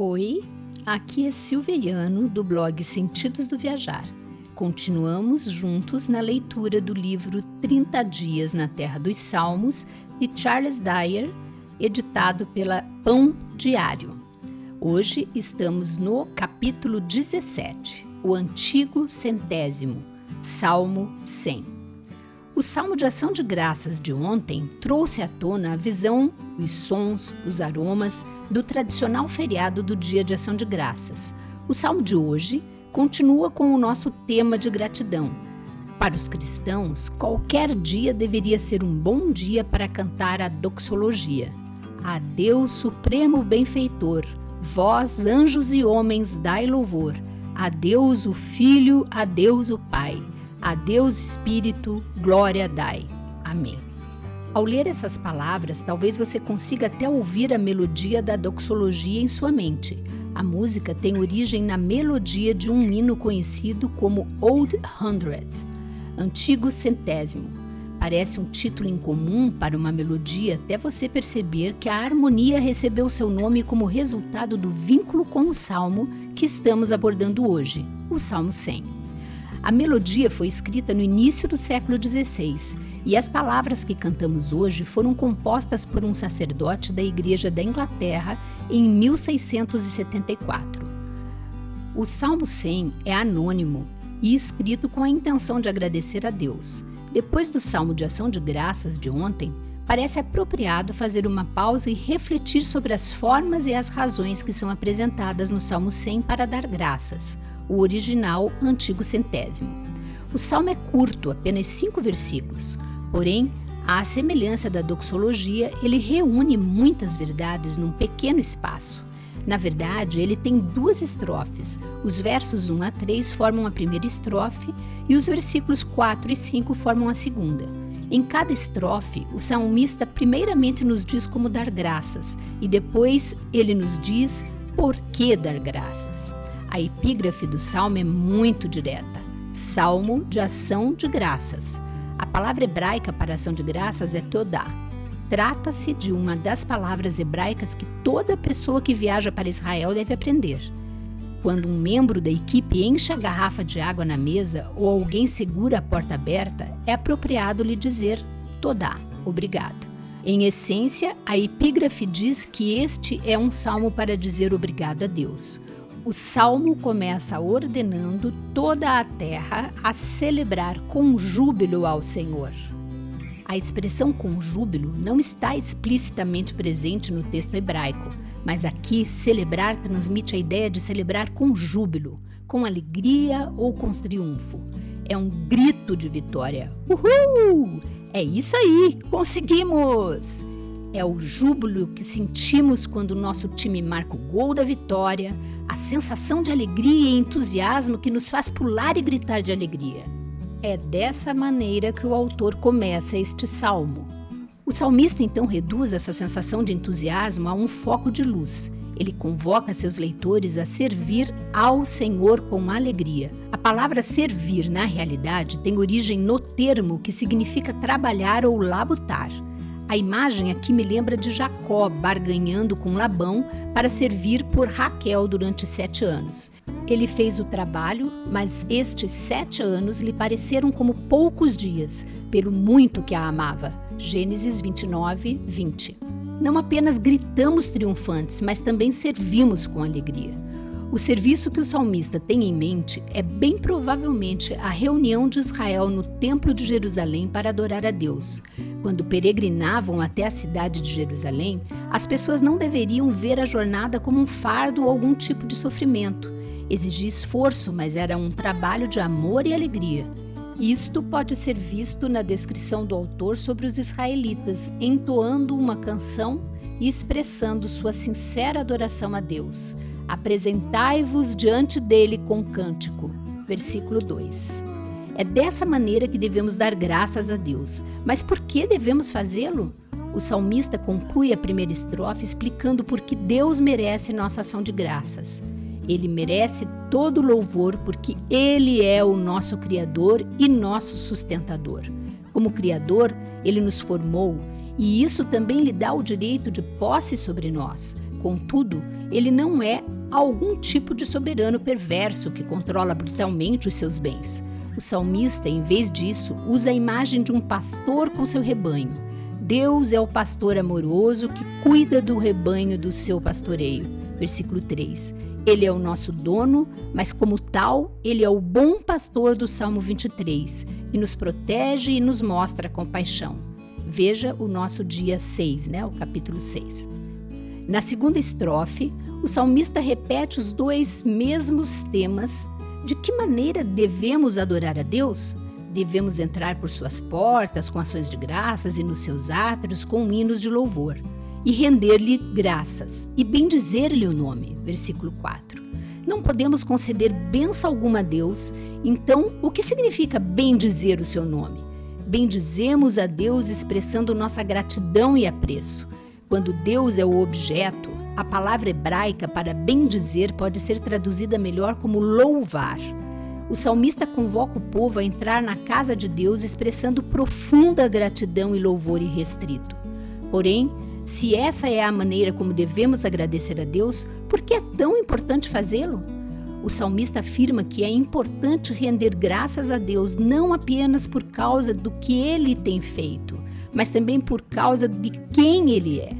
Oi, aqui é Silveiano do blog Sentidos do Viajar. Continuamos juntos na leitura do livro 30 Dias na Terra dos Salmos de Charles Dyer, editado pela Pão Diário. Hoje estamos no capítulo 17, o Antigo Centésimo, Salmo 100. O salmo de ação de graças de ontem trouxe à tona a visão, os sons, os aromas do tradicional feriado do Dia de Ação de Graças. O salmo de hoje continua com o nosso tema de gratidão. Para os cristãos, qualquer dia deveria ser um bom dia para cantar a doxologia. A Deus Supremo Benfeitor, vós, anjos e homens, dai louvor. A Deus o Filho, a Deus o Pai a Deus Espírito, glória dai. Amém. Ao ler essas palavras, talvez você consiga até ouvir a melodia da doxologia em sua mente. A música tem origem na melodia de um hino conhecido como Old Hundred, Antigo Centésimo. Parece um título incomum para uma melodia até você perceber que a harmonia recebeu seu nome como resultado do vínculo com o salmo que estamos abordando hoje, o Salmo 100. A melodia foi escrita no início do século XVI e as palavras que cantamos hoje foram compostas por um sacerdote da Igreja da Inglaterra em 1674. O Salmo 100 é anônimo e escrito com a intenção de agradecer a Deus. Depois do Salmo de Ação de Graças de ontem, parece apropriado fazer uma pausa e refletir sobre as formas e as razões que são apresentadas no Salmo 100 para dar graças o original antigo centésimo. O salmo é curto, apenas cinco versículos, porém, à semelhança da doxologia, ele reúne muitas verdades num pequeno espaço. Na verdade, ele tem duas estrofes. Os versos 1 a 3 formam a primeira estrofe e os versículos 4 e 5 formam a segunda. Em cada estrofe, o salmista primeiramente nos diz como dar graças e depois ele nos diz por que dar graças. A epígrafe do salmo é muito direta. Salmo de ação de graças. A palavra hebraica para ação de graças é todá. Trata-se de uma das palavras hebraicas que toda pessoa que viaja para Israel deve aprender. Quando um membro da equipe enche a garrafa de água na mesa ou alguém segura a porta aberta, é apropriado lhe dizer todá, obrigado. Em essência, a epígrafe diz que este é um salmo para dizer obrigado a Deus. O salmo começa ordenando toda a terra a celebrar com júbilo ao Senhor. A expressão com júbilo não está explicitamente presente no texto hebraico, mas aqui celebrar transmite a ideia de celebrar com júbilo, com alegria ou com triunfo. É um grito de vitória. Uhul! É isso aí, conseguimos! É o júbilo que sentimos quando o nosso time marca o gol da vitória, a sensação de alegria e entusiasmo que nos faz pular e gritar de alegria. É dessa maneira que o autor começa este salmo. O salmista então reduz essa sensação de entusiasmo a um foco de luz. Ele convoca seus leitores a servir ao Senhor com alegria. A palavra servir, na realidade, tem origem no termo que significa trabalhar ou labutar. A imagem aqui me lembra de Jacó barganhando com Labão para servir por Raquel durante sete anos. Ele fez o trabalho, mas estes sete anos lhe pareceram como poucos dias, pelo muito que a amava. Gênesis 29, 20. Não apenas gritamos triunfantes, mas também servimos com alegria. O serviço que o salmista tem em mente é bem provavelmente a reunião de Israel no Templo de Jerusalém para adorar a Deus. Quando peregrinavam até a cidade de Jerusalém, as pessoas não deveriam ver a jornada como um fardo ou algum tipo de sofrimento. Exigia esforço, mas era um trabalho de amor e alegria. Isto pode ser visto na descrição do autor sobre os israelitas, entoando uma canção e expressando sua sincera adoração a Deus. Apresentai-vos diante dele com cântico. Versículo 2. É dessa maneira que devemos dar graças a Deus. Mas por que devemos fazê-lo? O salmista conclui a primeira estrofe explicando por que Deus merece nossa ação de graças. Ele merece todo louvor porque Ele é o nosso Criador e nosso sustentador. Como Criador, Ele nos formou e isso também lhe dá o direito de posse sobre nós. Contudo, ele não é algum tipo de soberano perverso que controla brutalmente os seus bens. O salmista, em vez disso, usa a imagem de um pastor com seu rebanho. Deus é o pastor amoroso que cuida do rebanho do seu pastoreio. Versículo 3. Ele é o nosso dono, mas como tal, ele é o bom pastor do Salmo 23 e nos protege e nos mostra compaixão. Veja o nosso dia 6, né, o capítulo 6. Na segunda estrofe, o salmista repete os dois mesmos temas. De que maneira devemos adorar a Deus? Devemos entrar por suas portas com ações de graças e nos seus átrios com hinos de louvor e render-lhe graças e bendizer-lhe o nome. Versículo 4. Não podemos conceder benção alguma a Deus, então o que significa bendizer o seu nome? Bendizemos a Deus expressando nossa gratidão e apreço. Quando Deus é o objeto, a palavra hebraica para bendizer pode ser traduzida melhor como louvar. O salmista convoca o povo a entrar na casa de Deus expressando profunda gratidão e louvor irrestrito. Porém, se essa é a maneira como devemos agradecer a Deus, por que é tão importante fazê-lo? O salmista afirma que é importante render graças a Deus não apenas por causa do que ele tem feito, mas também por causa de quem ele é.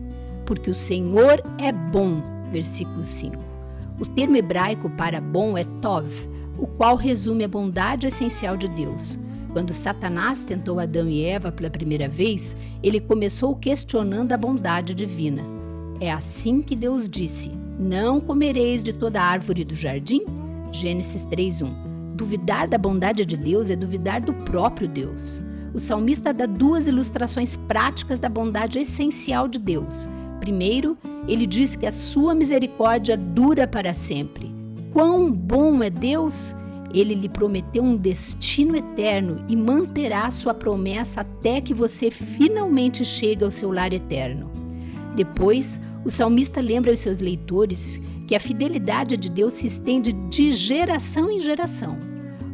Porque o Senhor é bom. Versículo 5. O termo hebraico para bom é tov, o qual resume a bondade essencial de Deus. Quando Satanás tentou Adão e Eva pela primeira vez, ele começou questionando a bondade divina. É assim que Deus disse: Não comereis de toda árvore do jardim? Gênesis 3:1. Duvidar da bondade de Deus é duvidar do próprio Deus. O salmista dá duas ilustrações práticas da bondade essencial de Deus. Primeiro, ele diz que a sua misericórdia dura para sempre. Quão bom é Deus! Ele lhe prometeu um destino eterno e manterá sua promessa até que você finalmente chegue ao seu lar eterno. Depois, o salmista lembra aos seus leitores que a fidelidade de Deus se estende de geração em geração.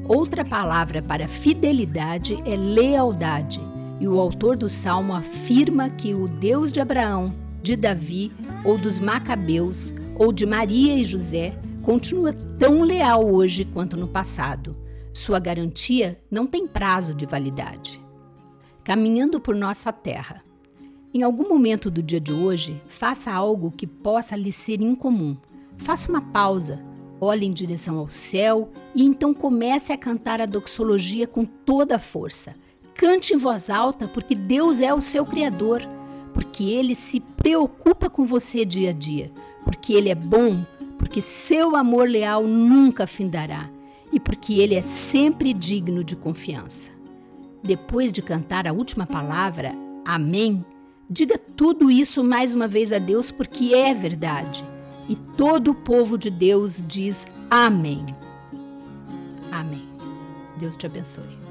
Outra palavra para fidelidade é lealdade, e o autor do salmo afirma que o Deus de Abraão, de Davi, ou dos Macabeus, ou de Maria e José, continua tão leal hoje quanto no passado. Sua garantia não tem prazo de validade. Caminhando por nossa terra. Em algum momento do dia de hoje, faça algo que possa lhe ser incomum. Faça uma pausa, olhe em direção ao céu e então comece a cantar a doxologia com toda a força. Cante em voz alta porque Deus é o seu Criador, porque Ele se preocupa com você dia a dia, porque Ele é bom, porque seu amor leal nunca findará e porque ele é sempre digno de confiança. Depois de cantar a última palavra, Amém, diga tudo isso mais uma vez a Deus, porque é verdade. E todo o povo de Deus diz Amém. Amém. Deus te abençoe.